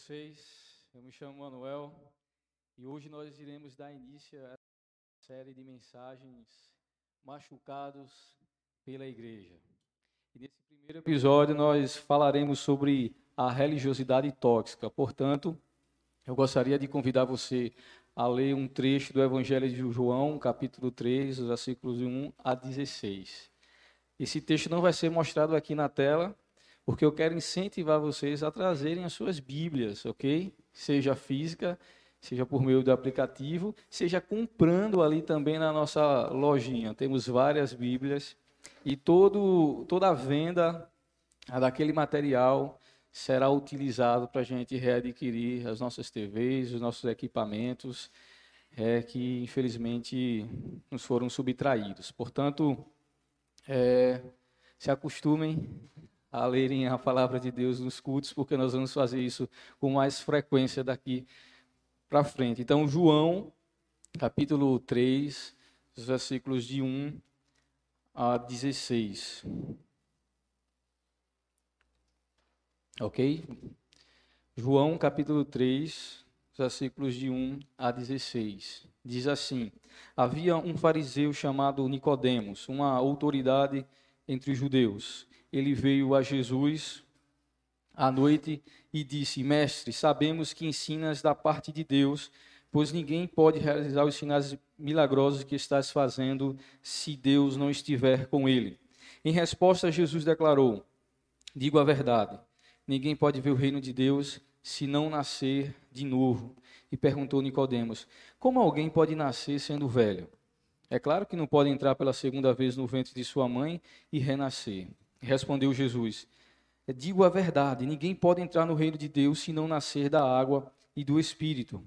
vocês? Eu me chamo Manuel e hoje nós iremos dar início a série de mensagens machucados pela igreja. E nesse primeiro episódio nós falaremos sobre a religiosidade tóxica. Portanto, eu gostaria de convidar você a ler um trecho do Evangelho de João, capítulo 3, versículos 1 a 16. Esse texto não vai ser mostrado aqui na tela, porque eu quero incentivar vocês a trazerem as suas Bíblias, ok? Seja física, seja por meio do aplicativo, seja comprando ali também na nossa lojinha. Temos várias Bíblias e todo, toda a venda daquele material será utilizado para a gente readquirir as nossas TVs, os nossos equipamentos, é, que infelizmente nos foram subtraídos. Portanto, é, se acostumem a lerem a palavra de Deus nos cultos, porque nós vamos fazer isso com mais frequência daqui para frente. Então, João, capítulo 3, os versículos de 1 a 16. Ok? João, capítulo 3, versículos de 1 a 16. Diz assim: Havia um fariseu chamado Nicodemos, uma autoridade entre os judeus ele veio a Jesus à noite e disse: Mestre, sabemos que ensinas da parte de Deus, pois ninguém pode realizar os sinais milagrosos que estás fazendo se Deus não estiver com ele. Em resposta, Jesus declarou: Digo a verdade, ninguém pode ver o reino de Deus se não nascer de novo. E perguntou Nicodemos: Como alguém pode nascer sendo velho? É claro que não pode entrar pela segunda vez no ventre de sua mãe e renascer. Respondeu Jesus: Digo a verdade, ninguém pode entrar no reino de Deus se não nascer da água e do espírito.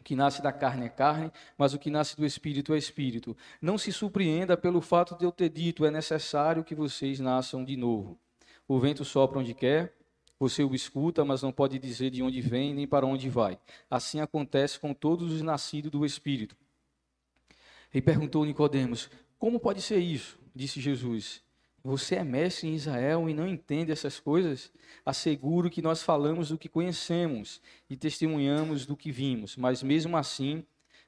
O que nasce da carne é carne, mas o que nasce do espírito é espírito. Não se surpreenda pelo fato de eu ter dito: é necessário que vocês nasçam de novo. O vento sopra onde quer, você o escuta, mas não pode dizer de onde vem nem para onde vai. Assim acontece com todos os nascidos do espírito. E perguntou Nicodemos: Como pode ser isso? Disse Jesus: você é mestre em Israel e não entende essas coisas? Asseguro que nós falamos do que conhecemos e testemunhamos do que vimos, mas mesmo assim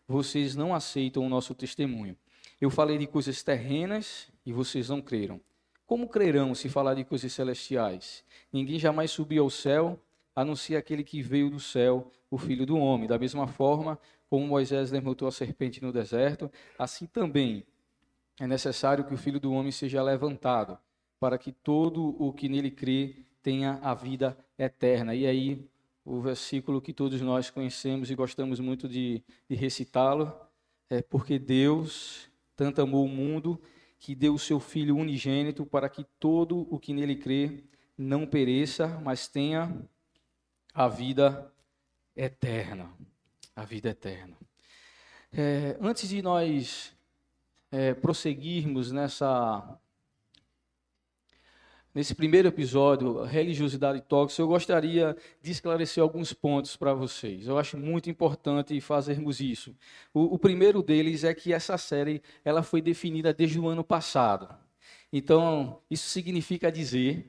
vocês não aceitam o nosso testemunho. Eu falei de coisas terrenas e vocês não creram. Como crerão se falar de coisas celestiais? Ninguém jamais subiu ao céu, a não ser aquele que veio do céu, o Filho do Homem. Da mesma forma como Moisés levantou a serpente no deserto, assim também é necessário que o Filho do Homem seja levantado, para que todo o que nele crê tenha a vida eterna. E aí, o versículo que todos nós conhecemos e gostamos muito de, de recitá-lo, é porque Deus tanto amou o mundo que deu o seu Filho unigênito para que todo o que nele crê não pereça, mas tenha a vida eterna. A vida eterna. É, antes de nós é, prosseguirmos nessa nesse primeiro episódio, religiosidade tóxica, eu gostaria de esclarecer alguns pontos para vocês. Eu acho muito importante fazermos isso. O, o, primeiro deles é que essa série ela foi definida desde o ano passado. Então, isso significa dizer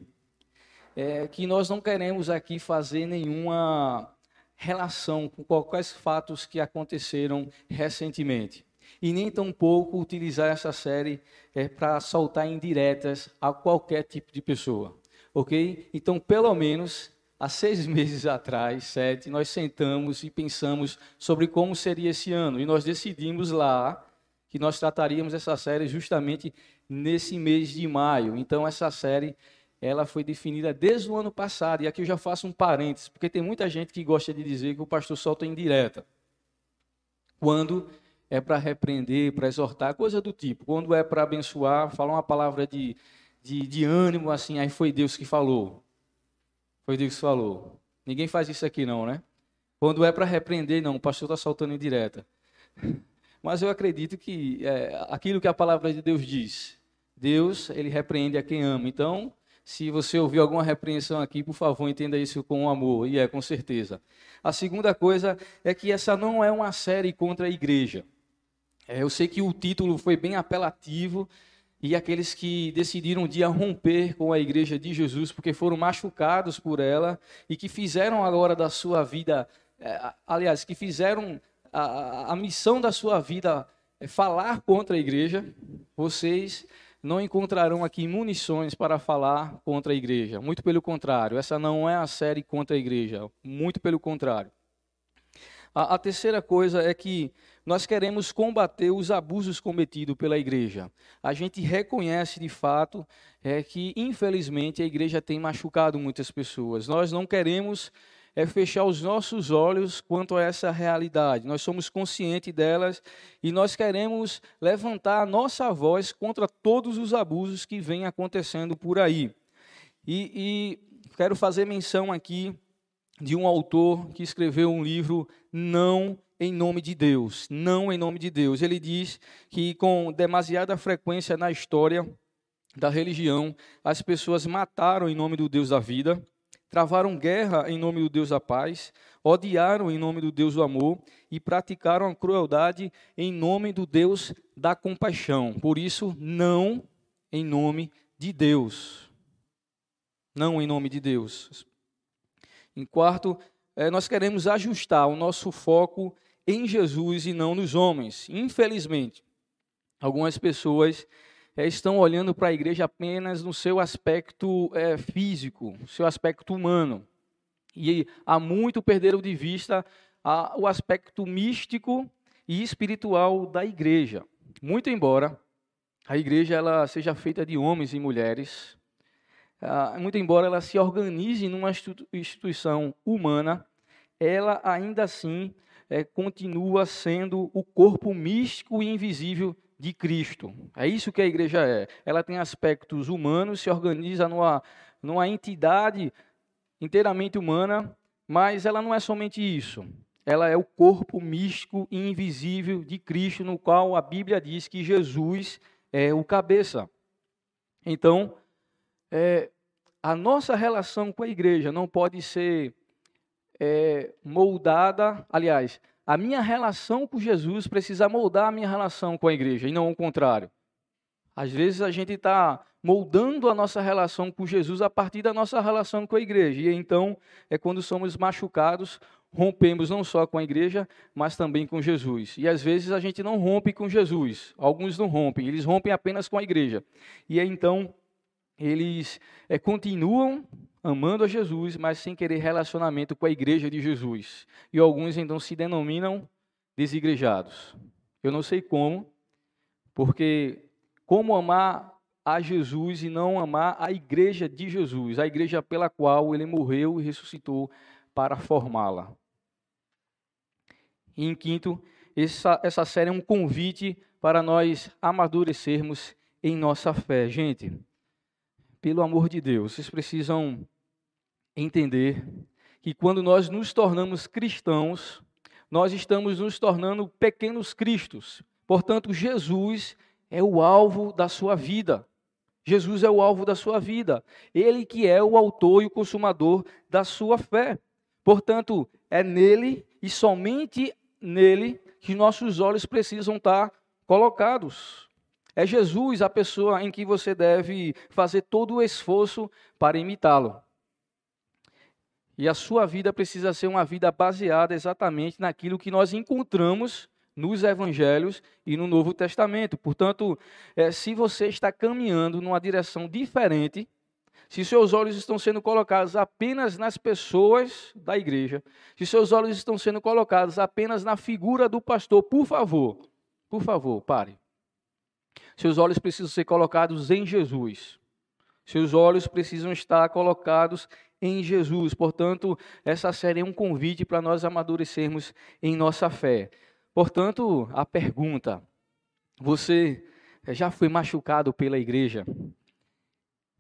é, que nós não queremos aqui fazer nenhuma relação com quaisquer fatos que aconteceram recentemente e nem tampouco utilizar essa série é, para soltar indiretas a qualquer tipo de pessoa. Ok? Então, pelo menos há seis meses atrás, sete, nós sentamos e pensamos sobre como seria esse ano. E nós decidimos lá que nós trataríamos essa série justamente nesse mês de maio. Então, essa série ela foi definida desde o ano passado. E aqui eu já faço um parênteses, porque tem muita gente que gosta de dizer que o pastor solta indireta. Quando é para repreender, para exortar, coisa do tipo. Quando é para abençoar, fala uma palavra de, de, de, ânimo, assim, aí foi Deus que falou. Foi Deus que falou. Ninguém faz isso aqui não, né? Quando é para repreender, não, o pastor está soltando em direta. Mas eu acredito que é, aquilo que a palavra de Deus diz, Deus, ele repreende a quem ama. Então, se você ouvir alguma repreensão aqui, por favor, entenda isso com amor, e é com certeza. A segunda coisa é que essa não é uma série contra a igreja. É, eu sei que o título foi bem apelativo, e aqueles que decidiram um dia romper com a igreja de Jesus porque foram machucados por ela e que fizeram agora da sua vida, é, aliás, que fizeram a, a missão da sua vida é falar contra a igreja, vocês não encontrarão aqui munições para falar contra a igreja. Muito pelo contrário, essa não é a série contra a igreja. Muito pelo contrário. A, a terceira coisa é que nós queremos combater os abusos cometidos pela igreja. A gente reconhece de fato é que, infelizmente, a igreja tem machucado muitas pessoas. Nós não queremos é fechar os nossos olhos quanto a essa realidade. Nós somos conscientes delas e nós queremos levantar a nossa voz contra todos os abusos que vêm acontecendo por aí. E, e quero fazer menção aqui de um autor que escreveu um livro Não em nome de Deus, não em nome de Deus. Ele diz que com demasiada frequência na história da religião, as pessoas mataram em nome do Deus da vida, travaram guerra em nome do Deus da paz, odiaram em nome do Deus do amor e praticaram a crueldade em nome do Deus da compaixão. Por isso, não em nome de Deus. Não em nome de Deus. Em quarto, é, nós queremos ajustar o nosso foco em Jesus e não nos homens. Infelizmente, algumas pessoas é, estão olhando para a igreja apenas no seu aspecto é, físico, seu aspecto humano. E há muito perderam de vista a, o aspecto místico e espiritual da igreja. Muito embora a igreja ela seja feita de homens e mulheres, muito embora ela se organize numa instituição humana, ela ainda assim é, continua sendo o corpo místico e invisível de Cristo. É isso que a igreja é. Ela tem aspectos humanos, se organiza numa, numa entidade inteiramente humana, mas ela não é somente isso. Ela é o corpo místico e invisível de Cristo, no qual a Bíblia diz que Jesus é o cabeça. Então, é, a nossa relação com a igreja não pode ser é, moldada, aliás, a minha relação com Jesus precisa moldar a minha relação com a igreja, e não o contrário. Às vezes a gente está moldando a nossa relação com Jesus a partir da nossa relação com a igreja. E então é quando somos machucados, rompemos não só com a igreja, mas também com Jesus. E às vezes a gente não rompe com Jesus. Alguns não rompem, eles rompem apenas com a igreja. E então eles é, continuam amando a Jesus, mas sem querer relacionamento com a igreja de Jesus. E alguns então se denominam desigrejados. Eu não sei como, porque como amar a Jesus e não amar a igreja de Jesus, a igreja pela qual ele morreu e ressuscitou para formá-la. E em quinto, essa, essa série é um convite para nós amadurecermos em nossa fé. Gente, pelo amor de Deus, vocês precisam entender que quando nós nos tornamos cristãos, nós estamos nos tornando pequenos cristos. Portanto, Jesus é o alvo da sua vida. Jesus é o alvo da sua vida. Ele que é o autor e o consumador da sua fé. Portanto, é nele e somente nele que nossos olhos precisam estar colocados. É Jesus a pessoa em que você deve fazer todo o esforço para imitá-lo. E a sua vida precisa ser uma vida baseada exatamente naquilo que nós encontramos nos evangelhos e no Novo Testamento. Portanto, é, se você está caminhando numa direção diferente, se seus olhos estão sendo colocados apenas nas pessoas da igreja, se seus olhos estão sendo colocados apenas na figura do pastor, por favor, por favor, pare. Seus olhos precisam ser colocados em Jesus. Seus olhos precisam estar colocados em Jesus. Portanto, essa série é um convite para nós amadurecermos em nossa fé. Portanto, a pergunta: você já foi machucado pela igreja?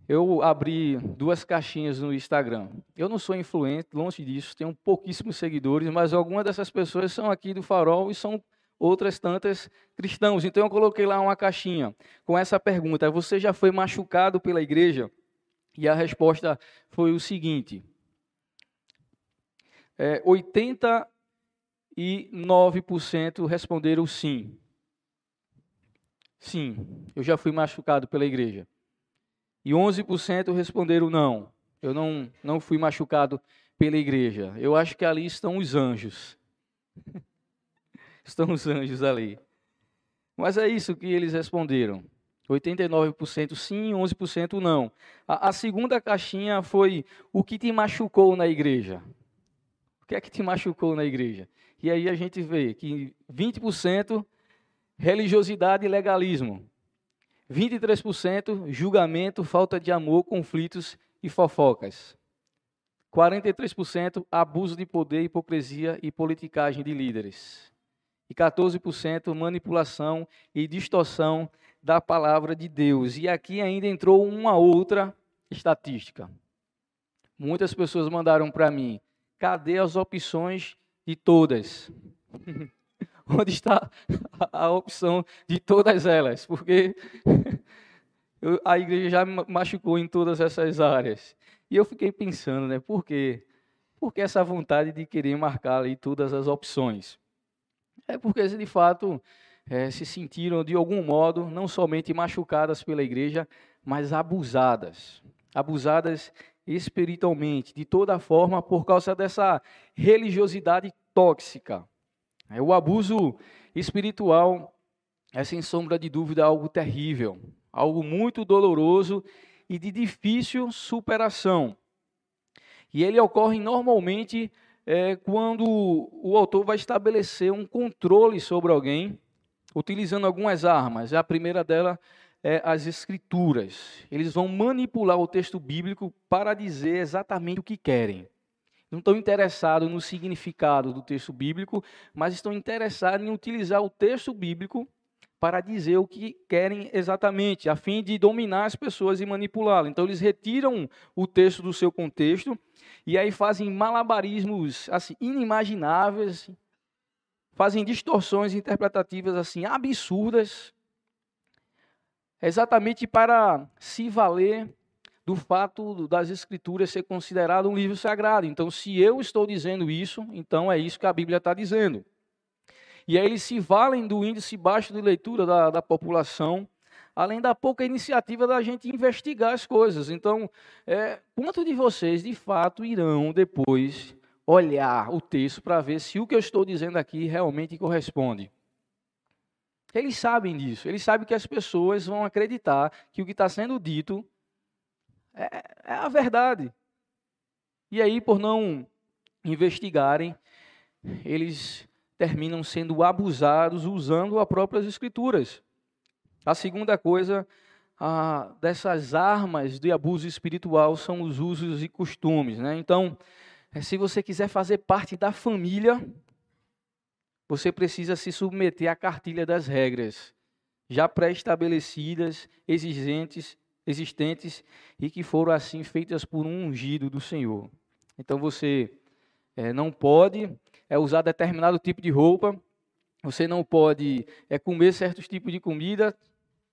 Eu abri duas caixinhas no Instagram. Eu não sou influente, longe disso, tenho pouquíssimos seguidores, mas algumas dessas pessoas são aqui do Farol e são outras tantas cristãos. Então eu coloquei lá uma caixinha com essa pergunta: Você já foi machucado pela igreja? E a resposta foi o seguinte: é, 89% responderam sim. sim, eu já fui machucado pela igreja. E 11% responderam não, eu não, não fui machucado pela igreja. Eu acho que ali estão os anjos. estão os anjos ali. Mas é isso que eles responderam. 89% sim, 11% não. A, a, segunda caixinha foi o que te machucou na igreja. O que é que te machucou na igreja? E aí a gente vê que 20% religiosidade e legalismo. 23% julgamento, falta de amor, conflitos e fofocas. 43% abuso de poder, hipocrisia e politicagem de líderes. E 14% manipulação e distorção da palavra de Deus. E aqui ainda entrou uma outra estatística. Muitas pessoas mandaram para mim: cadê as opções de todas? Onde está a opção de todas elas? Porque a igreja já machucou em todas essas áreas. E eu fiquei pensando, né? Por quê? Por que essa vontade de querer marcar ali todas as opções? É porque, de fato, é, se sentiram, de algum modo, não somente machucadas pela igreja, mas abusadas. Abusadas espiritualmente, de toda forma, por causa dessa religiosidade tóxica. É, o abuso espiritual é, sem sombra de dúvida, algo terrível, algo muito doloroso e de difícil superação. E ele ocorre normalmente é, quando o autor vai estabelecer um controle sobre alguém, utilizando algumas armas. A primeira dela é as escrituras. Eles vão manipular o texto bíblico para dizer exatamente o que querem. Não estão interessados no significado do texto bíblico, mas estão interessados em utilizar o texto bíblico para dizer o que querem exatamente, a fim de dominar as pessoas e manipulá-las. Então eles retiram o texto do seu contexto e aí fazem malabarismos assim inimagináveis, fazem distorções interpretativas assim absurdas, exatamente para se valer do fato das escrituras ser considerado um livro sagrado. Então, se eu estou dizendo isso, então é isso que a Bíblia está dizendo. E aí eles se valem do índice baixo de leitura da, da população, além da pouca iniciativa da gente investigar as coisas. Então, é, quanto de vocês, de fato, irão depois olhar o texto para ver se o que eu estou dizendo aqui realmente corresponde? Eles sabem disso, eles sabem que as pessoas vão acreditar que o que está sendo dito é, é a verdade. E aí, por não investigarem, eles terminam sendo abusados usando as próprias escrituras. A segunda coisa dessas armas de abuso espiritual são os usos e costumes. Né? Então, eh, se você quiser fazer parte da família, você precisa se submeter à cartilha das regras já pré-estabelecidas, exigentes, existentes e que foram assim feitas por um ungido do Senhor. Então você é, não pode é usar determinado tipo de roupa, você não pode é, comer certos tipos de comida,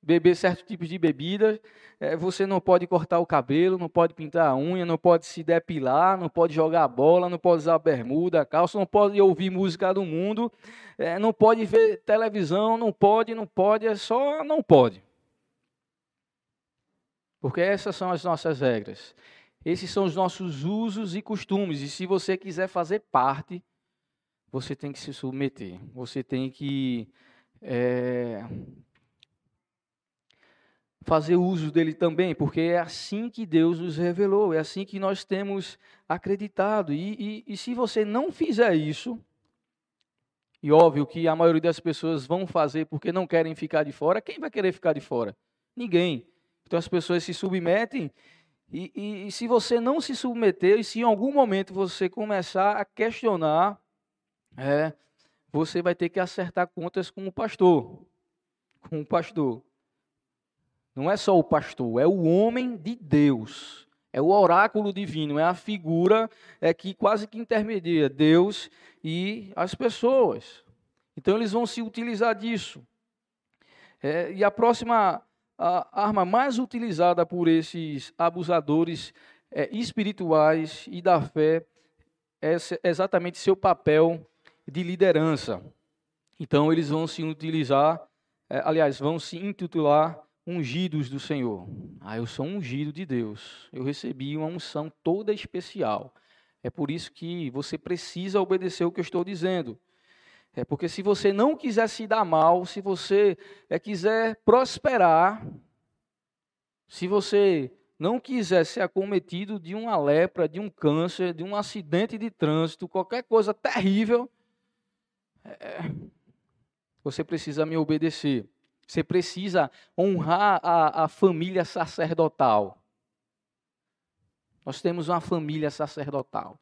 beber certos tipos de bebida, é, você não pode cortar o cabelo, não pode pintar a unha, não pode se depilar, não pode jogar bola, não pode usar bermuda, calça, não pode ouvir música do mundo, é, não pode ver televisão, não pode, não pode, é só não pode. Porque essas são as nossas regras. Esses são os nossos usos e costumes. E se você quiser fazer parte, você tem que se submeter. Você tem que é, fazer uso dele também, porque é assim que Deus nos revelou, é assim que nós temos acreditado. E, e, e se você não fizer isso, e óbvio que a maioria das pessoas vão fazer porque não querem ficar de fora, quem vai querer ficar de fora? Ninguém. Então as pessoas se submetem e, e, e, se você não se submeter, e se em algum momento você começar a questionar é, você vai ter que acertar contas com o pastor. Com o pastor. Não é só o pastor, é o homem de Deus. É o oráculo divino, é a figura é que quase que intermedia Deus e as pessoas. Então eles vão se utilizar disso. É, e a próxima a arma mais utilizada por esses abusadores é, espirituais e da fé é exatamente seu papel de liderança. Então, eles vão se utilizar é, aliás, vão se intitular ungidos do Senhor. Ah, eu sou ungido de Deus. Eu recebi uma unção toda especial. É por isso que você precisa obedecer o que eu estou dizendo. É porque se você não quiser se dar mal, se você é, quiser prosperar, se você não quiser ser acometido de uma lepra, de um câncer, de um acidente de trânsito, qualquer coisa terrível, é, você precisa me obedecer. Você precisa honrar a, a família sacerdotal. Nós temos uma família sacerdotal.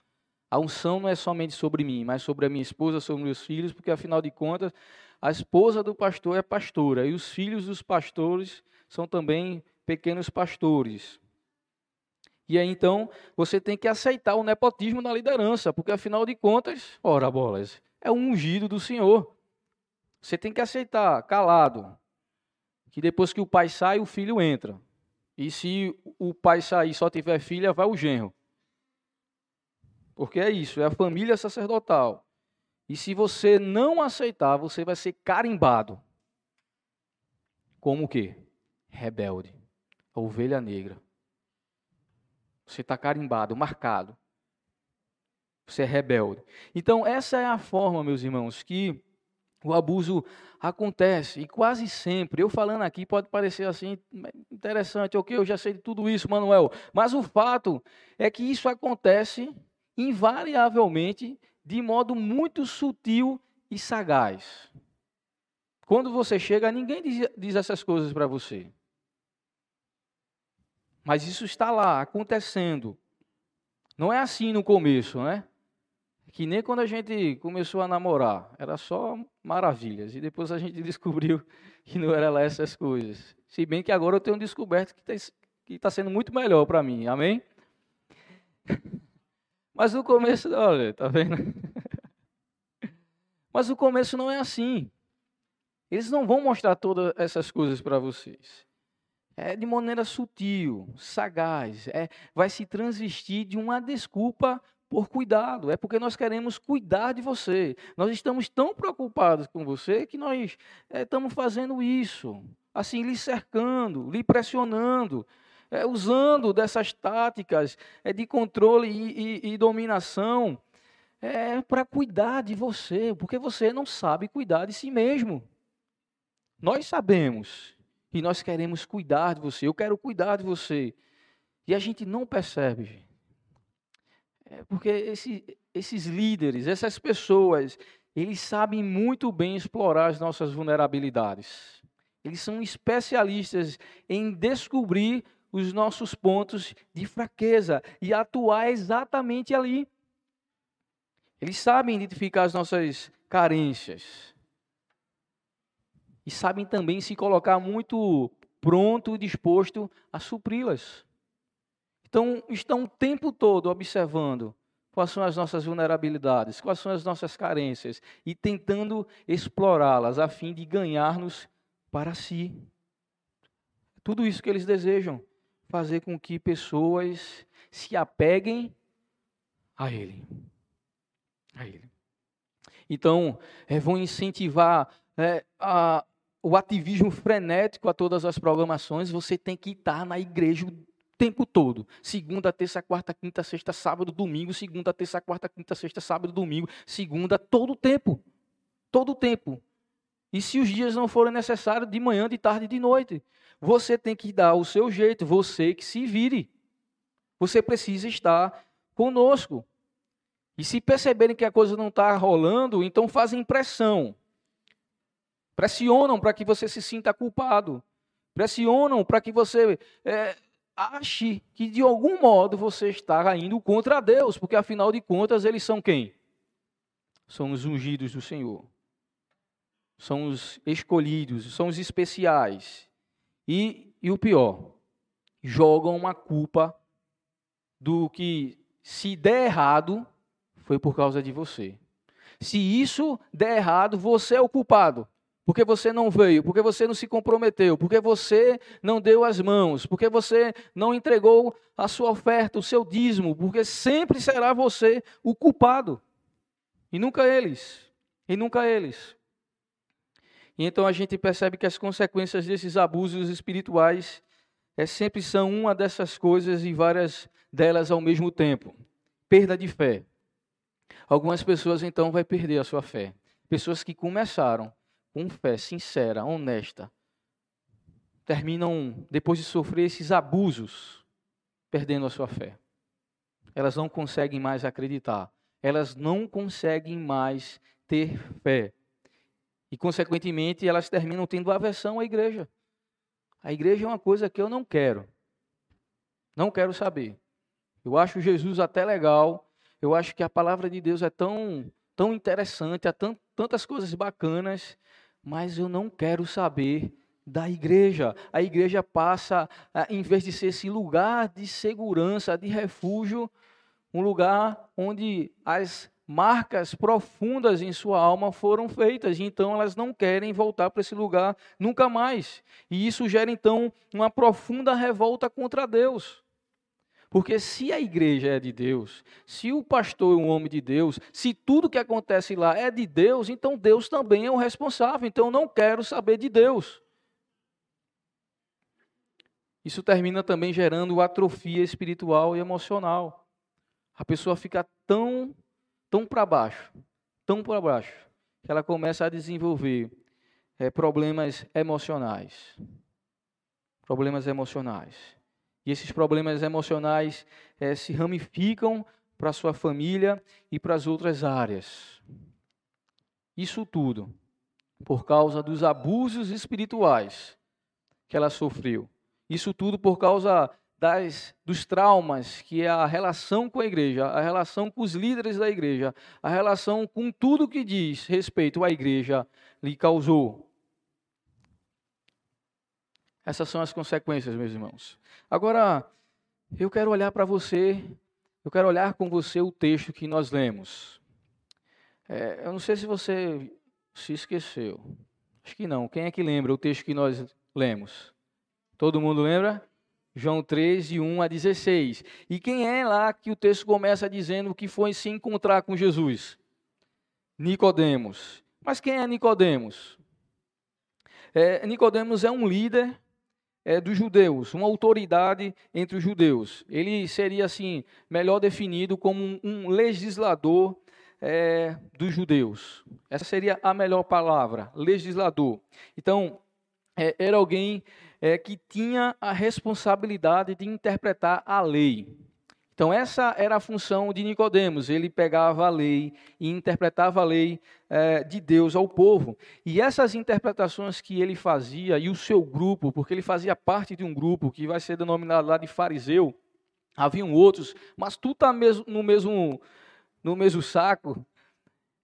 A unção não é somente sobre mim, mas sobre a minha esposa, sobre meus filhos, porque afinal de contas, a esposa do pastor é pastora e os filhos dos pastores são também pequenos pastores. E aí então você tem que aceitar o nepotismo na liderança, porque afinal de contas, ora bolas, é um ungido do Senhor. Você tem que aceitar, calado, que depois que o pai sai, o filho entra. E se o pai sair e só tiver filha, vai o genro. Porque é isso, é a família sacerdotal. E se você não aceitar, você vai ser carimbado. Como o quê? Rebelde. A ovelha negra. Você está carimbado, marcado. Você é rebelde. Então, essa é a forma, meus irmãos, que o abuso acontece. E quase sempre, eu falando aqui, pode parecer assim, interessante, ok, eu já sei de tudo isso, Manuel. Mas o fato é que isso acontece invariavelmente de modo muito sutil e sagaz. Quando você chega, ninguém diz, diz essas coisas para você. Mas isso está lá, acontecendo. Não é assim no começo, né? Que nem quando a gente começou a namorar, era só maravilhas. E depois a gente descobriu que não era lá essas coisas. Se bem que agora eu tenho descoberto que está tá sendo muito melhor para mim, amém? Mas no começo, olha, tá vendo? Mas o começo não é assim. Eles não vão mostrar todas essas coisas para vocês. É de maneira sutil, sagaz. É, vai se transvestir de uma desculpa por cuidado. É porque nós queremos cuidar de você. Nós estamos tão preocupados com você que nós é, estamos fazendo isso. Assim, lhe cercando, lhe pressionando, é, usando dessas táticas é, de controle e, e, e dominação para cuidar de você, porque você não sabe cuidar de si mesmo. Nós sabemos e nós queremos cuidar de você. Eu quero cuidar de você. E a gente não percebe. É porque esse, esses líderes, essas pessoas, eles sabem muito bem explorar as nossas vulnerabilidades. Eles são especialistas em descobrir os nossos pontos de fraqueza e atuar exatamente ali. Eles sabem identificar as nossas carências. E sabem também se colocar muito pronto e disposto a supri-las. Então, estão o tempo todo observando quais são as nossas vulnerabilidades, quais são as nossas carências e tentando explorá-las a fim de ganhar-nos para si. Tudo isso que eles desejam fazer com que pessoas se apeguem a Ele. A Ele. Então, é, vão incentivar é, a, o ativismo frenético a todas as programações. Você tem que estar na igreja o tempo todo. Segunda, terça, quarta, quinta, sexta, sábado, domingo. Segunda, terça, quarta, quinta, sexta, sábado, domingo. Segunda, todo o tempo. Todo o tempo. E se os dias não forem necessários, de manhã, de tarde, de noite. Você tem que dar o seu jeito, você que se vire. Você precisa estar conosco. E se perceberem que a coisa não está rolando, então fazem pressão. Pressionam para que você se sinta culpado. Pressionam para que você é, ache que de algum modo você está indo contra Deus, porque afinal de contas eles são quem? São os ungidos do Senhor. São os escolhidos, são os especiais. E, e o pior, jogam uma culpa do que, se der errado, foi por causa de você. Se isso der errado, você é o culpado. Porque você não veio, porque você não se comprometeu, porque você não deu as mãos, porque você não entregou a sua oferta, o seu dízimo, porque sempre será você o culpado. E nunca eles. E nunca eles. E então a gente percebe que as consequências desses abusos espirituais é, sempre são uma dessas coisas e várias delas ao mesmo tempo. Perda de fé. Algumas pessoas então vão perder a sua fé. Pessoas que começaram com fé sincera, honesta, terminam, depois de sofrer esses abusos, perdendo a sua fé. Elas não conseguem mais acreditar. Elas não conseguem mais ter fé. E, consequentemente, elas terminam tendo aversão à igreja. A igreja é uma coisa que eu não quero. Não quero saber. Eu acho Jesus até legal. Eu acho que a palavra de Deus é tão, tão interessante, há tantas coisas bacanas, mas eu não quero saber da igreja. A igreja passa, em vez de ser esse lugar de segurança, de refúgio, um lugar onde as marcas profundas em sua alma foram feitas, e então elas não querem voltar para esse lugar nunca mais. E isso gera então uma profunda revolta contra Deus. Porque se a igreja é de Deus, se o pastor é um homem de Deus, se tudo que acontece lá é de Deus, então Deus também é o responsável. Então eu não quero saber de Deus. Isso termina também gerando atrofia espiritual e emocional. A pessoa fica tão tão para baixo, tão para baixo, que ela começa a desenvolver é, problemas emocionais. Problemas emocionais. E esses problemas emocionais é, se ramificam para a sua família e para as outras áreas. Isso tudo por causa dos abusos espirituais que ela sofreu. Isso tudo por causa das, dos traumas que é a relação com a igreja, a relação com os líderes da igreja, a relação com tudo que diz respeito à igreja lhe causou. Essas são as consequências, meus irmãos. Agora, eu quero olhar para você, eu quero olhar com você o texto que nós lemos. É, eu não sei se você se esqueceu. Acho que não. Quem é que lembra o texto que nós lemos? Todo mundo lembra? João 3, de 1 a 16. E quem é lá que o texto começa dizendo que foi se encontrar com Jesus? Nicodemos. Mas quem é Nicodemos? É, Nicodemos é um líder é, dos judeus, uma autoridade entre os judeus. Ele seria assim melhor definido como um, legislador é, dos judeus. Essa seria a melhor palavra, legislador. Então é, era alguém é, que tinha a responsabilidade de interpretar a lei. Então essa era a função de Nicodemos. Ele pegava a lei e interpretava a lei é, de Deus ao povo. E essas interpretações que ele fazia e o seu grupo, porque ele fazia parte de um grupo que vai ser denominado lá de fariseu, haviam outros, mas tu está no mesmo no mesmo saco.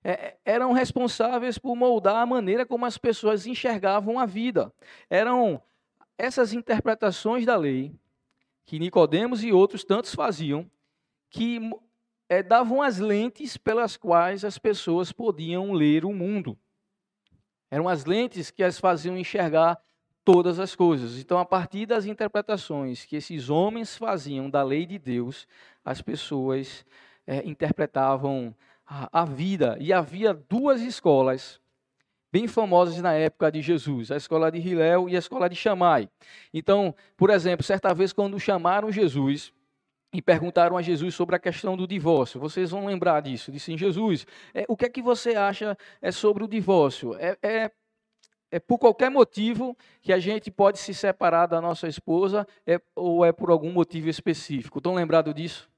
É, eram responsáveis por moldar a maneira como as pessoas enxergavam a vida. Eram essas interpretações da lei que Nicodemos e outros tantos faziam, que é, davam as lentes pelas quais as pessoas podiam ler o mundo. Eram as lentes que as faziam enxergar todas as coisas. Então, a partir das interpretações que esses homens faziam da lei de Deus, as pessoas é, interpretavam a, a vida. E havia duas escolas bem famosas na época de Jesus, a escola de Hilel e a escola de Chamai. Então, por exemplo, certa vez quando chamaram Jesus e perguntaram a Jesus sobre a questão do divórcio, vocês vão lembrar disso, disse Jesus, é, o que é que você acha é sobre o divórcio? É, é, é por qualquer motivo que a gente pode se separar da nossa esposa é, ou é por algum motivo específico? Estão lembrados disso?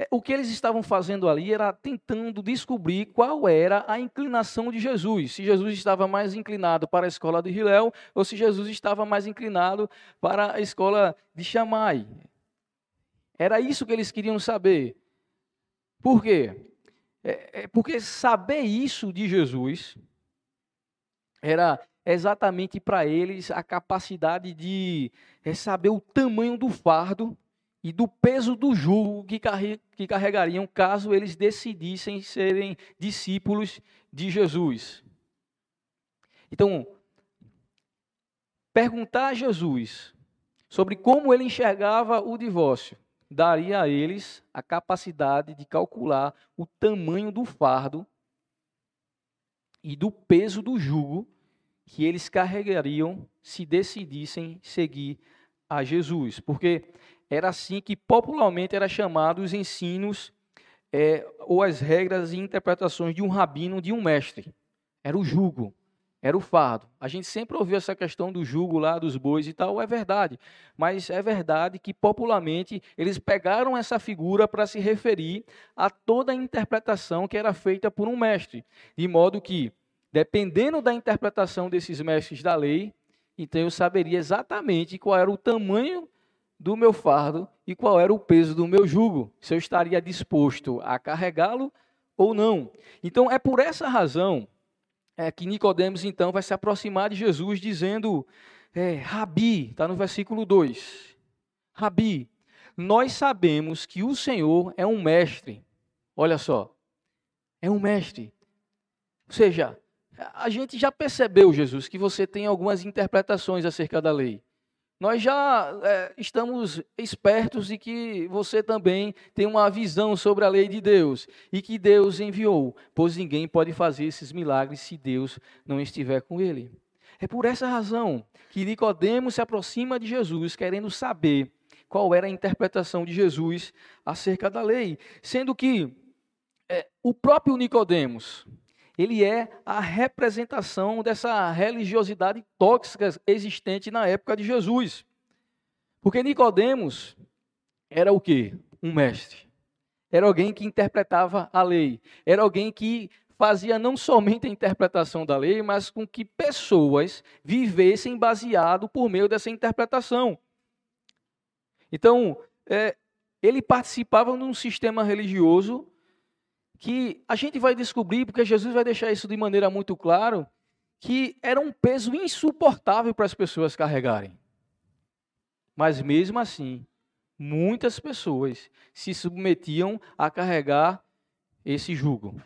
É, o que eles estavam fazendo ali era tentando descobrir qual era a inclinação de Jesus. Se Jesus estava mais inclinado para a escola de Hilel ou se Jesus estava mais inclinado para a escola de Shammai. Era isso que eles queriam saber. Por quê? É, é porque saber isso de Jesus era exatamente para eles a capacidade de é, saber o tamanho do fardo e do peso do jugo que carregariam caso eles decidissem serem discípulos de Jesus. Então, perguntar a Jesus sobre como ele enxergava o divórcio daria a eles a capacidade de calcular o tamanho do fardo e do peso do jugo que eles carregariam se decidissem seguir a Jesus, porque era assim que popularmente era chamado os ensinos é, ou as regras e interpretações de um rabino, de um mestre. Era o jugo, era o fardo. A gente sempre ouviu essa questão do jugo lá dos bois e tal, é verdade. Mas é verdade que popularmente eles pegaram essa figura para se referir a toda a interpretação que era feita por um mestre, de modo que, dependendo da interpretação desses mestres da lei, então eu saberia exatamente qual era o tamanho do meu fardo e qual era o peso do meu jugo, se eu estaria disposto a carregá-lo ou não. Então é por essa razão é, que Nicodemos então vai se aproximar de Jesus dizendo, é, Rabi, está no versículo 2, Rabi, nós sabemos que o Senhor é um mestre. Olha só, é um mestre. Ou seja, a gente já percebeu, Jesus, que você tem algumas interpretações acerca da lei. Nós já é, estamos espertos de que você também tem uma visão sobre a lei de Deus e que Deus enviou, pois ninguém pode fazer esses milagres se Deus não estiver com ele. É por essa razão que Nicodemos se aproxima de Jesus, querendo saber qual era a interpretação de Jesus acerca da lei, sendo que é, o próprio Nicodemos, ele é a representação dessa religiosidade tóxica existente na época de Jesus. Porque Nicodemos era o quê? Um mestre. Era alguém que interpretava a lei. Era alguém que fazia não somente a interpretação da lei, mas com que pessoas vivessem baseado por meio dessa interpretação. Então, é, ele participava num sistema religioso que a gente vai descobrir, porque Jesus vai deixar isso de maneira muito clara, que era um peso insuportável para as pessoas carregarem. Mas mesmo assim, muitas pessoas se submetiam a carregar esse jugo,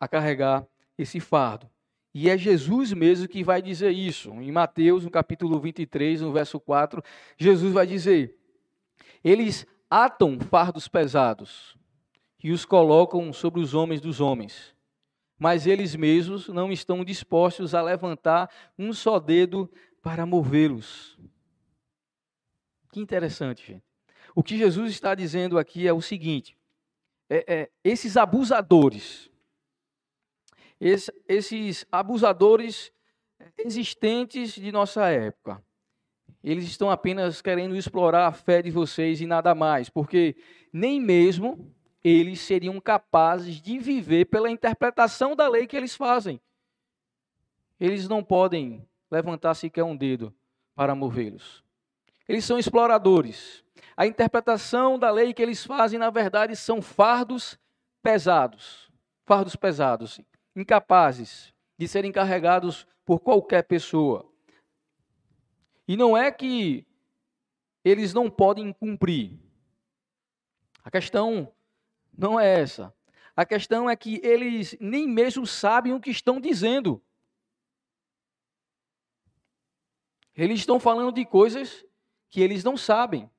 a carregar esse fardo. E é Jesus mesmo que vai dizer isso. Em Mateus, no capítulo 23, no verso 4, Jesus vai dizer: Eles atam fardos pesados e os colocam sobre os homens dos homens. Mas eles mesmos não estão dispostos a levantar um só dedo para movê-los. Que interessante, gente. O que Jesus está dizendo aqui é o seguinte: é, é, esses abusadores, esses, esses abusadores existentes de nossa época, eles estão apenas querendo explorar a fé de vocês e nada mais, porque nem mesmo eles seriam capazes de viver pela interpretação da lei que eles fazem. Eles não podem levantar sequer um dedo para movê-los. Eles são exploradores. A interpretação da lei que eles fazem, na verdade, são fardos pesados. Fardos pesados, incapazes de serem carregados por qualquer pessoa. E não é que eles não podem cumprir. A questão não é essa. A questão é que eles nem mesmo sabem o que estão dizendo. Eles estão falando de coisas que eles não sabem.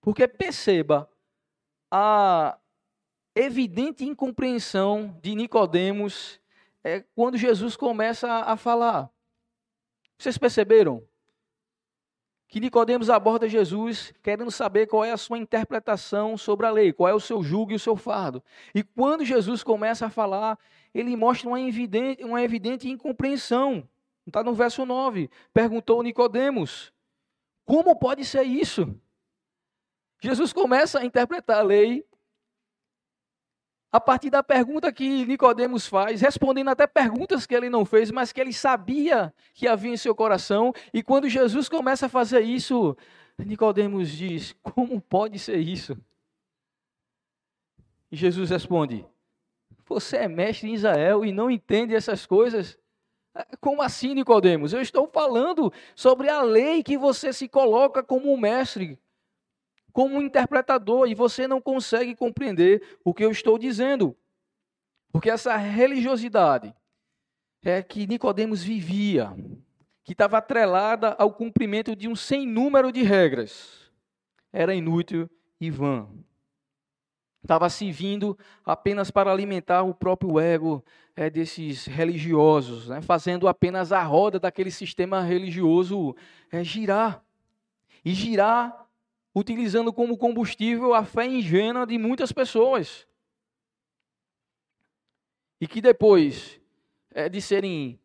Porque perceba a evidente incompreensão de Nicodemos é quando Jesus começa a falar. Vocês perceberam? Que Nicodemos aborda Jesus querendo saber qual é a sua interpretação sobre a lei, qual é o seu jugo e o seu fardo. E quando Jesus começa a falar, ele mostra uma evidente, uma evidente incompreensão. Está no verso 9. Perguntou Nicodemos: Como pode ser isso? Jesus começa a interpretar a lei a partir da pergunta que Nicodemos faz, respondendo até perguntas que ele não fez, mas que ele sabia que havia em seu coração. E quando Jesus começa a fazer isso, Nicodemos diz: "Como pode ser isso?" E Jesus responde: "Você é mestre em Israel e não entende essas coisas?" Como assim, Nicodemos? Eu estou falando sobre a lei que você se coloca como um mestre, como um interpretador e você não consegue compreender o que eu estou dizendo. Porque essa religiosidade é que Nicodemos vivia, que estava atrelada ao cumprimento de um sem número de regras, era inútil e vã. estava se vindo apenas para alimentar o próprio ego é, desses religiosos, né, fazendo apenas a roda daquele sistema religioso é, girar. E girar utilizando como combustível a fé ingênua de muitas pessoas. E que depois é, de serem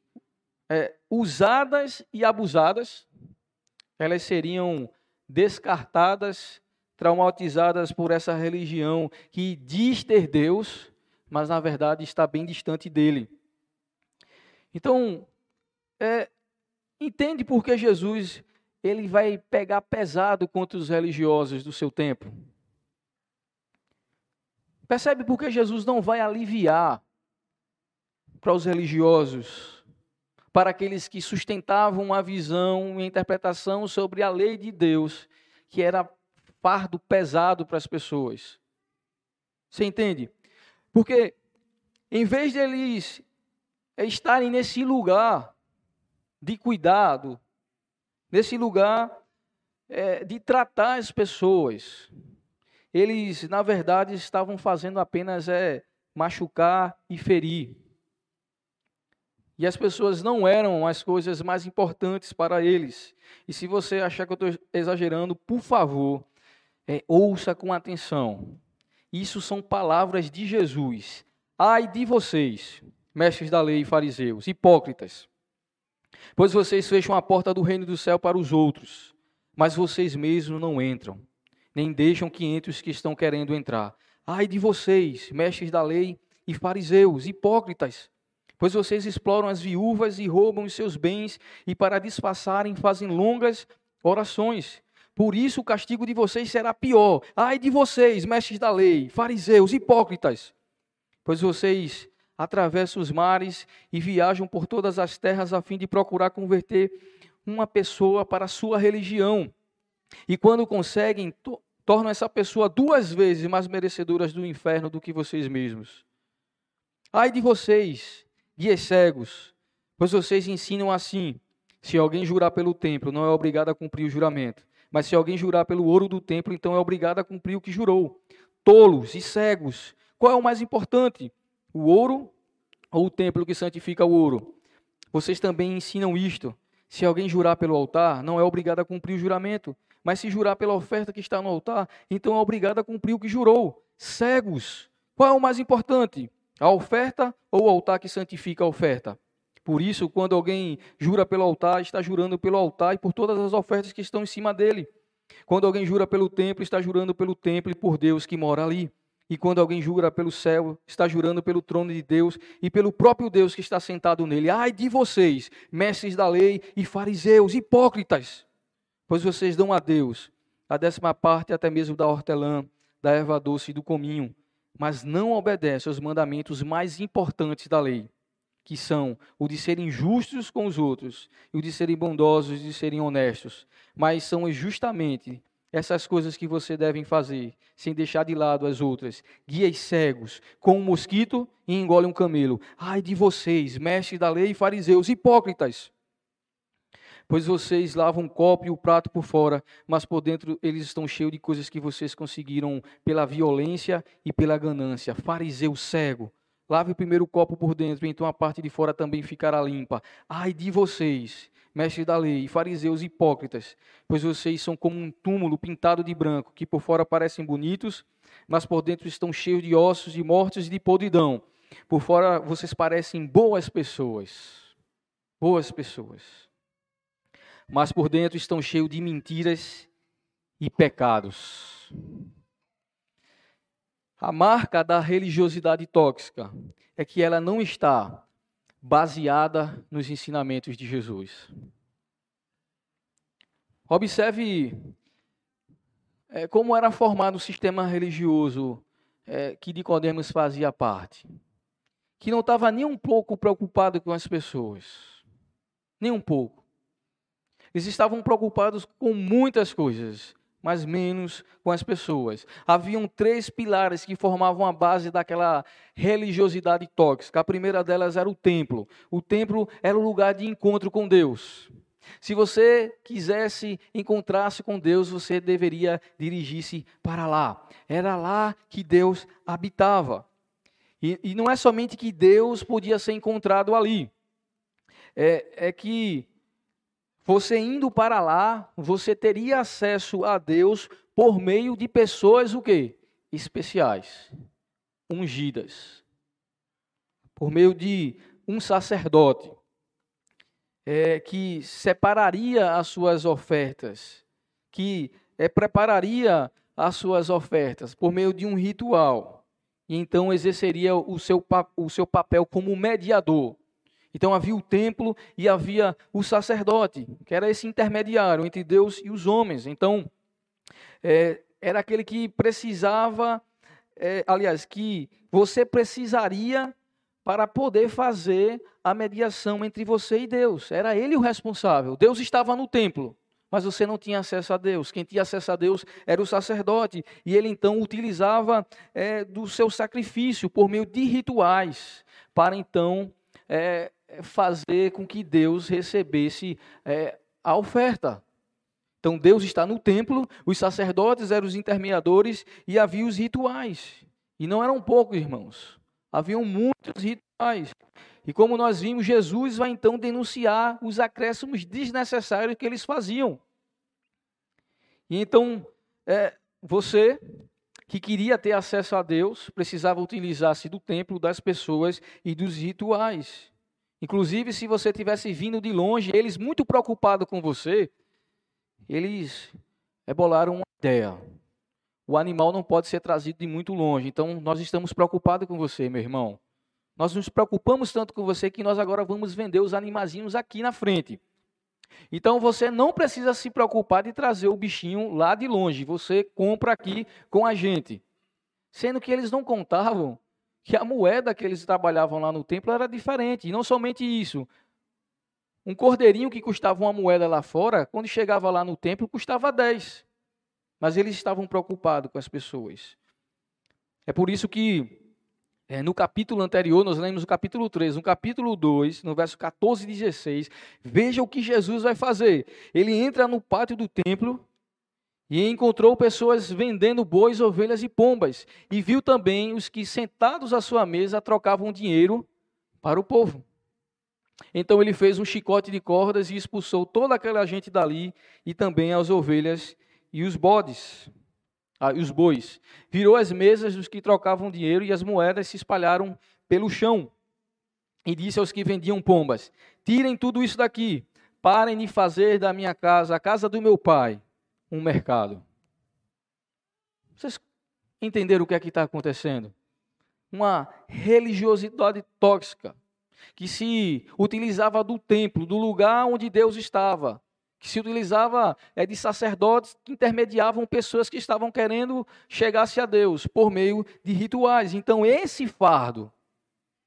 é, usadas e abusadas, elas seriam descartadas traumatizadas por essa religião que diz ter Deus, mas na verdade está bem distante dele. Então, é, entende por que Jesus ele vai pegar pesado contra os religiosos do seu tempo? Percebe por que Jesus não vai aliviar para os religiosos, para aqueles que sustentavam uma visão e interpretação sobre a lei de Deus, que era fardo pesado para as pessoas. Você entende? Porque em vez de eles estarem nesse lugar de cuidado, nesse lugar é, de tratar as pessoas, eles, na verdade, estavam fazendo apenas é, machucar e ferir. E as pessoas não eram as coisas mais importantes para eles. E se você achar que eu estou exagerando, por favor, é, ouça com atenção. Isso são palavras de Jesus. Ai de vocês, mestres da lei e fariseus, hipócritas, pois vocês fecham a porta do reino do céu para os outros, mas vocês mesmos não entram, nem deixam que entre os que estão querendo entrar. Ai de vocês, mestres da lei e fariseus, hipócritas, pois vocês exploram as viúvas e roubam os seus bens, e para disfarçarem fazem longas orações. Por isso o castigo de vocês será pior. Ai de vocês, mestres da lei, fariseus, hipócritas, pois vocês atravessam os mares e viajam por todas as terras a fim de procurar converter uma pessoa para a sua religião. E quando conseguem, to tornam essa pessoa duas vezes mais merecedoras do inferno do que vocês mesmos. Ai de vocês, guias cegos, pois vocês ensinam assim: se alguém jurar pelo templo, não é obrigado a cumprir o juramento. Mas se alguém jurar pelo ouro do templo, então é obrigado a cumprir o que jurou. Tolos e cegos, qual é o mais importante? O ouro ou o templo que santifica o ouro? Vocês também ensinam isto. Se alguém jurar pelo altar, não é obrigado a cumprir o juramento. Mas se jurar pela oferta que está no altar, então é obrigado a cumprir o que jurou. Cegos, qual é o mais importante? A oferta ou o altar que santifica a oferta? Por isso, quando alguém jura pelo altar, está jurando pelo altar e por todas as ofertas que estão em cima dele. Quando alguém jura pelo templo, está jurando pelo templo e por Deus que mora ali. E quando alguém jura pelo céu, está jurando pelo trono de Deus e pelo próprio Deus que está sentado nele. Ai de vocês, mestres da lei e fariseus, hipócritas, pois vocês dão a Deus a décima parte até mesmo da hortelã, da erva doce e do cominho, mas não obedecem aos mandamentos mais importantes da lei que são o de serem justos com os outros e o de serem bondosos e de serem honestos. Mas são justamente essas coisas que você deve fazer, sem deixar de lado as outras. Guias cegos, com um mosquito e engole um camelo. Ai de vocês, mestres da lei e fariseus, hipócritas! Pois vocês lavam o copo e o prato por fora, mas por dentro eles estão cheios de coisas que vocês conseguiram pela violência e pela ganância. Fariseu cego, Lave o primeiro copo por dentro, então a parte de fora também ficará limpa. Ai de vocês, mestres da lei, fariseus hipócritas, pois vocês são como um túmulo pintado de branco, que por fora parecem bonitos, mas por dentro estão cheios de ossos, de mortes e de podridão. Por fora vocês parecem boas pessoas. Boas pessoas. Mas por dentro estão cheios de mentiras e pecados. A marca da religiosidade tóxica é que ela não está baseada nos ensinamentos de Jesus. Observe é, como era formado o sistema religioso é, que Nicodemos fazia parte, que não estava nem um pouco preocupado com as pessoas, nem um pouco. Eles estavam preocupados com muitas coisas, mas menos com as pessoas. Haviam três pilares que formavam a base daquela religiosidade tóxica. A primeira delas era o templo. O templo era o lugar de encontro com Deus. Se você quisesse encontrar-se com Deus, você deveria dirigir-se para lá. Era lá que Deus habitava. E, e, não é somente que Deus podia ser encontrado ali, é, é que você indo para lá, você teria acesso a Deus por meio de pessoas o quê? Especiais, ungidas. Por meio de um sacerdote é, que separaria as suas ofertas, que é, prepararia as suas ofertas por meio de um ritual, e então exerceria o seu, o seu papel como mediador. Então havia o templo e havia o sacerdote, que era esse intermediário entre Deus e os homens. Então, é, era aquele que precisava, é, aliás, que você precisaria para poder fazer a mediação entre você e Deus. Era ele o responsável. Deus estava no templo, mas você não tinha acesso a Deus. Quem tinha acesso a Deus era o sacerdote. E ele então utilizava é, do seu sacrifício por meio de rituais para então é, fazer com que Deus recebesse é, a oferta. Então Deus está no templo, os sacerdotes eram os intermediadores e havia os rituais. E não eram poucos, irmãos. Haviam muitos rituais. E como nós vimos, Jesus vai então denunciar os acréscimos desnecessários que eles faziam. E então, é, você que queria ter acesso a Deus precisava utilizar-se do templo, das pessoas e dos rituais. Inclusive, se você tivesse vindo de longe, eles muito preocupados com você, eles ebolaram uma ideia o animal não pode ser trazido de muito longe. Então, nós estamos preocupados com você, meu irmão. Nós nos preocupamos tanto com você que nós agora vamos vender os animazinhos aqui na frente. Então, você não precisa se preocupar de trazer o bichinho lá de longe. Você compra aqui com a gente. Sendo que eles não contavam que a moeda que eles trabalhavam lá no templo era diferente. E não somente isso. Um cordeirinho que custava uma moeda lá fora, quando chegava lá no templo, custava 10. Mas eles estavam preocupados com as pessoas. É por isso que é, no capítulo anterior, nós lemos o capítulo 3, no capítulo 2, no verso 14 e 16, veja o que Jesus vai fazer. Ele entra no pátio do templo e encontrou pessoas vendendo bois, ovelhas e pombas, e viu também os que sentados à sua mesa trocavam dinheiro para o povo. Então ele fez um chicote de cordas e expulsou toda aquela gente dali e também as ovelhas e os bodes, ah, e os bois. Virou as mesas dos que trocavam dinheiro e as moedas se espalharam pelo chão. E disse aos que vendiam pombas: Tirem tudo isso daqui, parem de fazer da minha casa, a casa do meu pai, um mercado. Vocês entenderam o que é que está acontecendo? Uma religiosidade tóxica que se utilizava do templo, do lugar onde Deus estava, que se utilizava é, de sacerdotes que intermediavam pessoas que estavam querendo chegar-se a Deus por meio de rituais. Então, esse fardo,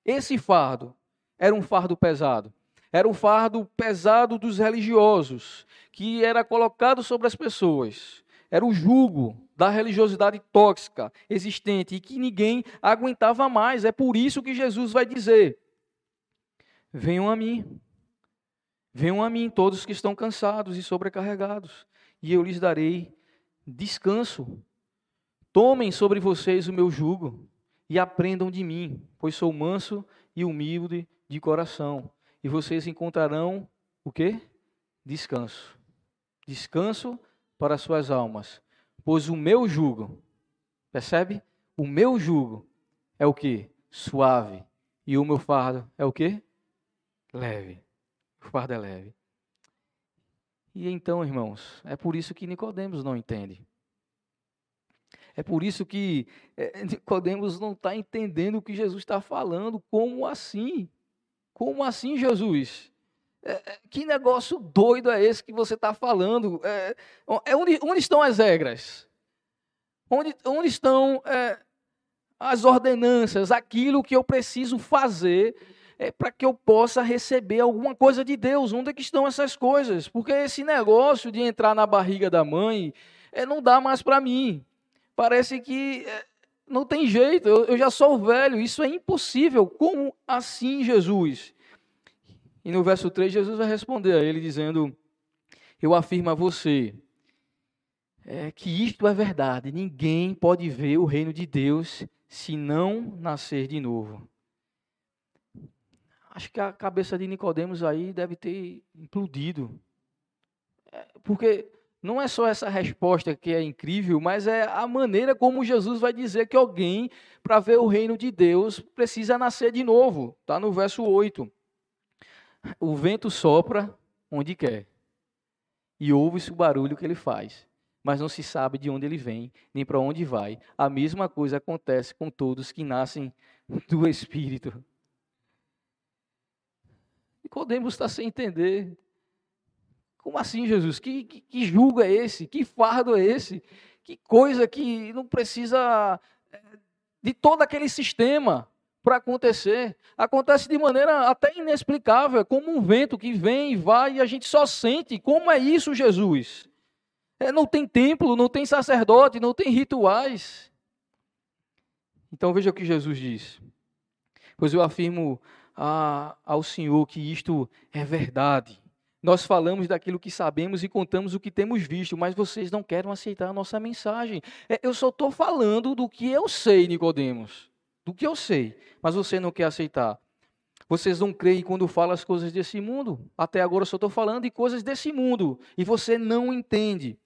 esse fardo, era um fardo pesado. Era um fardo pesado dos religiosos, que era colocado sobre as pessoas. Era o jugo da religiosidade tóxica existente e que ninguém aguentava mais. É por isso que Jesus vai dizer: Venham a mim Venham a mim todos que estão cansados e sobrecarregados, e eu lhes darei descanso. Tomem sobre vocês o meu jugo e aprendam de mim, pois sou manso e humilde de coração, e vocês encontrarão o quê? Descanso. Descanso para suas almas, pois o meu jugo, percebe? O meu jugo é o que? Suave. E o meu fardo é o que? Leve o fardo é leve. E então, irmãos, é por isso que Nicodemos não entende. É por isso que é, Nicodemos não está entendendo o que Jesus está falando. Como assim? Como assim, Jesus? É, é que negócio doido é esse que você está falando? É, é onde, onde, estão as regras? Onde, onde estão as ordenanças? Aquilo que eu preciso fazer para que eu possa receber alguma coisa de Deus. Onde é que estão essas coisas? Porque esse negócio de entrar na barriga da mãe não dá mais para mim. Parece que não tem jeito, eu, eu já sou velho, isso é impossível. Como assim, Jesus? E no verso 3, Jesus vai responder a ele dizendo: eu afirmo a você é, que isto é verdade. Ninguém pode ver o reino de Deus se não nascer de novo. Acho que a cabeça de Nicodemos aí deve ter implodido. É, porque não é só essa resposta que é incrível, mas é a maneira como Jesus vai dizer que alguém, para ver o reino de Deus, precisa nascer de novo. Está no verso 8. O vento sopra onde quer, e ouve-se o barulho que ele faz, mas não se sabe de onde ele vem, nem para onde vai. A mesma coisa acontece com todos que nascem do Espírito. Nicodemos está sem entender como assim, Jesus? Que, que, que julgo é esse? Que fardo é esse? Que coisa que não precisa eh, de todo aquele sistema para acontecer. Acontece de maneira até inexplicável, como um vento que vem e vai e a gente só sente. Como é isso, Jesus? É, não tem templo, não tem sacerdote, não tem rituais. Então veja o que Jesus diz. Pois eu afirmo a, ao Senhor que isto é verdade. Nós falamos daquilo que sabemos e contamos o que temos visto, mas vocês não querem aceitar a nossa mensagem. É, eu só estou falando do que eu sei, Nicodemos. Do que eu sei, mas você não quer aceitar. Vocês não creem quando falo as coisas desse mundo. Até agora eu só estou falando de coisas desse mundo. E você não entende.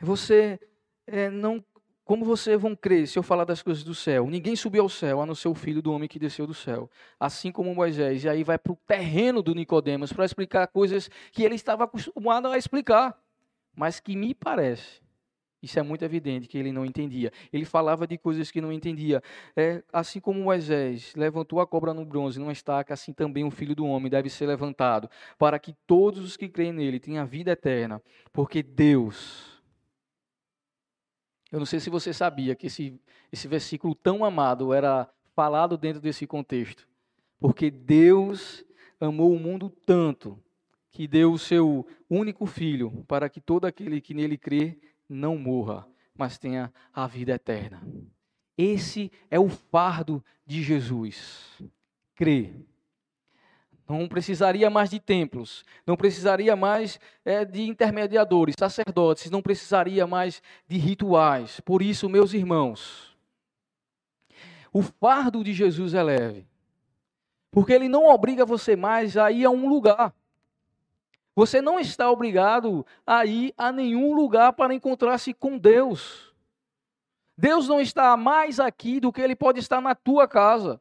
Você é, não como vocês vão crer se eu falar das coisas do céu? Ninguém subiu ao céu, a não ser o filho do homem que desceu do céu. Assim como Moisés. E aí vai para o terreno do Nicodemos para explicar coisas que ele estava acostumado a explicar. Mas que me parece, isso é muito evidente que ele não entendia. Ele falava de coisas que não entendia. É, assim como Moisés levantou a cobra no bronze numa estaca, assim também o filho do homem deve ser levantado, para que todos os que creem nele tenham vida eterna. Porque Deus eu não sei se você sabia que esse, esse versículo tão amado era falado dentro desse contexto. Porque Deus amou o mundo tanto que deu o seu único filho para que todo aquele que nele crê não morra, mas tenha a vida eterna. Esse é o fardo de Jesus. Crer não precisaria mais de templos, não precisaria mais é, de intermediadores, sacerdotes, não precisaria mais de rituais. Por isso, meus irmãos, o fardo de Jesus é leve, porque ele não obriga você mais a ir a um lugar. Você não está obrigado a ir a nenhum lugar para encontrar-se com Deus. Deus não está mais aqui do que ele pode estar na tua casa.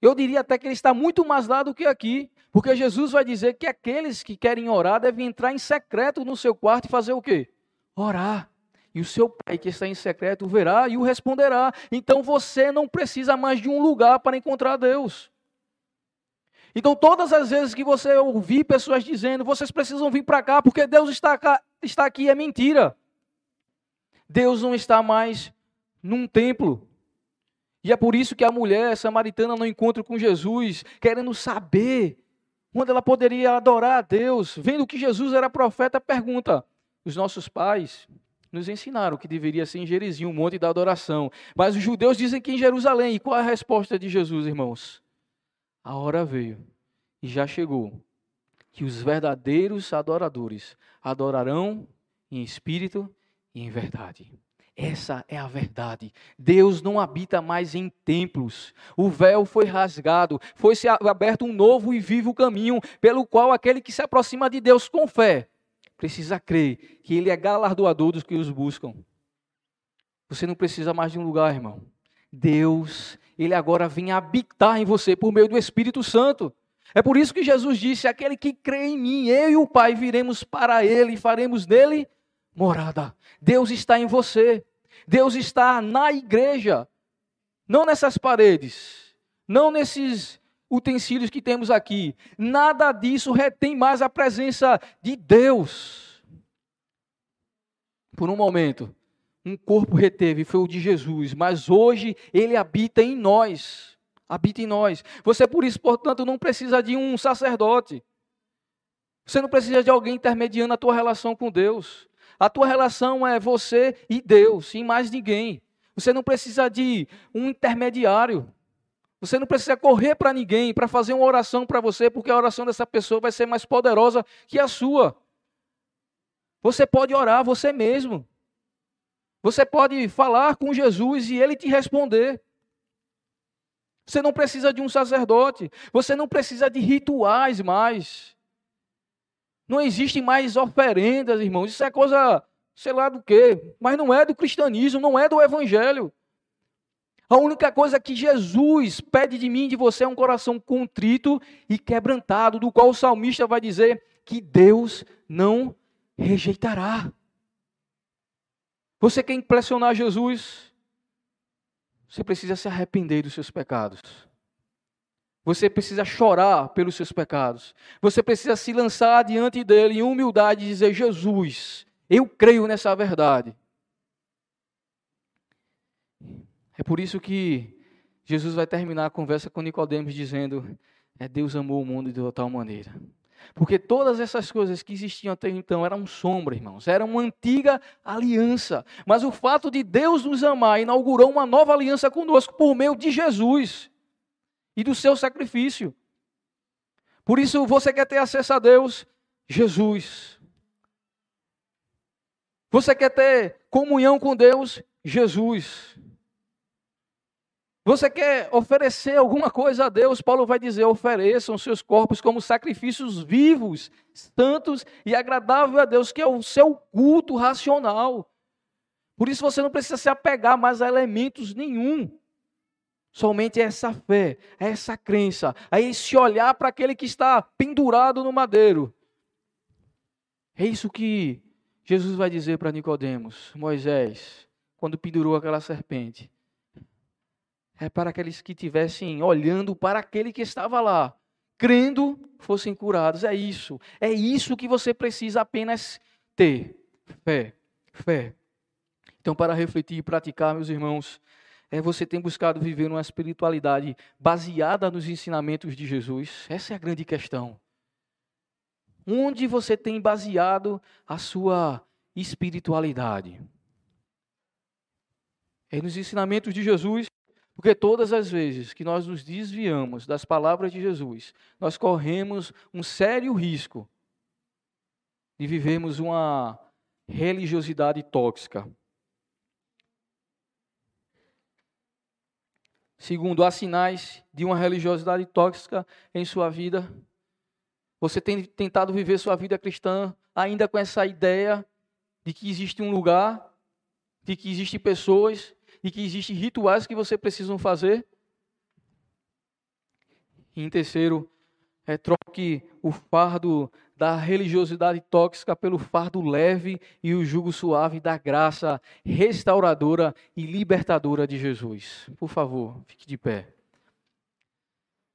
Eu diria até que ele está muito mais lá do que aqui, porque Jesus vai dizer que aqueles que querem orar devem entrar em secreto no seu quarto e fazer o quê? Orar. E o seu pai que está em secreto verá e o responderá. Então você não precisa mais de um lugar para encontrar Deus. Então, todas as vezes que você ouvir pessoas dizendo, vocês precisam vir para cá porque Deus está, cá, está aqui, é mentira. Deus não está mais num templo. E é por isso que a mulher samaritana no encontro com Jesus, querendo saber quando ela poderia adorar a Deus, vendo que Jesus era profeta, pergunta: os nossos pais nos ensinaram que deveria ser em Gerizim, um monte da adoração, mas os judeus dizem que em Jerusalém. E qual é a resposta de Jesus, irmãos? A hora veio e já chegou que os verdadeiros adoradores adorarão em espírito e em verdade. Essa é a verdade. Deus não habita mais em templos. O véu foi rasgado, foi se aberto um novo e vivo caminho, pelo qual aquele que se aproxima de Deus com fé precisa crer que Ele é galardoador dos que os buscam. Você não precisa mais de um lugar, irmão. Deus, Ele agora vem habitar em você por meio do Espírito Santo. É por isso que Jesus disse: aquele que crê em mim, eu e o Pai viremos para Ele e faremos nele morada. Deus está em você. Deus está na igreja. Não nessas paredes. Não nesses utensílios que temos aqui. Nada disso retém mais a presença de Deus. Por um momento, um corpo reteve, foi o de Jesus, mas hoje ele habita em nós. Habita em nós. Você, por isso, portanto, não precisa de um sacerdote. Você não precisa de alguém intermediando a tua relação com Deus. A tua relação é você e Deus, e mais ninguém. Você não precisa de um intermediário. Você não precisa correr para ninguém para fazer uma oração para você, porque a oração dessa pessoa vai ser mais poderosa que a sua. Você pode orar você mesmo. Você pode falar com Jesus e ele te responder. Você não precisa de um sacerdote. Você não precisa de rituais mais. Não existe mais oferendas, irmãos. Isso é coisa, sei lá do quê. Mas não é do cristianismo, não é do evangelho. A única coisa que Jesus pede de mim e de você é um coração contrito e quebrantado, do qual o salmista vai dizer que Deus não rejeitará. Você quer impressionar Jesus? Você precisa se arrepender dos seus pecados. Você precisa chorar pelos seus pecados. Você precisa se lançar diante dele em humildade e dizer: Jesus, eu creio nessa verdade. É por isso que Jesus vai terminar a conversa com Nicodemos dizendo: é Deus amou o mundo de tal maneira. Porque todas essas coisas que existiam até então eram sombra, irmãos, era uma antiga aliança. Mas o fato de Deus nos amar inaugurou uma nova aliança conosco por meio de Jesus e do seu sacrifício. Por isso, você quer ter acesso a Deus? Jesus. Você quer ter comunhão com Deus? Jesus. Você quer oferecer alguma coisa a Deus? Paulo vai dizer: ofereçam seus corpos como sacrifícios vivos, santos e agradável a Deus, que é o seu culto racional. Por isso você não precisa se apegar mais a elementos nenhum. Somente essa fé, essa crença, é esse olhar para aquele que está pendurado no madeiro. É isso que Jesus vai dizer para Nicodemos, Moisés, quando pendurou aquela serpente é para aqueles que estivessem olhando para aquele que estava lá, crendo, fossem curados. É isso. É isso que você precisa apenas ter. Fé. Fé. Então, para refletir e praticar, meus irmãos, é você tem buscado viver uma espiritualidade baseada nos ensinamentos de Jesus? Essa é a grande questão. Onde você tem baseado a sua espiritualidade? É nos ensinamentos de Jesus porque todas as vezes que nós nos desviamos das palavras de Jesus, nós corremos um sério risco de vivermos uma religiosidade tóxica. Segundo, há sinais de uma religiosidade tóxica em sua vida. Você tem tentado viver sua vida cristã ainda com essa ideia de que existe um lugar, de que existem pessoas e que existem rituais que você precisa fazer. E em terceiro, é, troque o fardo da religiosidade tóxica pelo fardo leve e o jugo suave da graça restauradora e libertadora de Jesus. Por favor, fique de pé.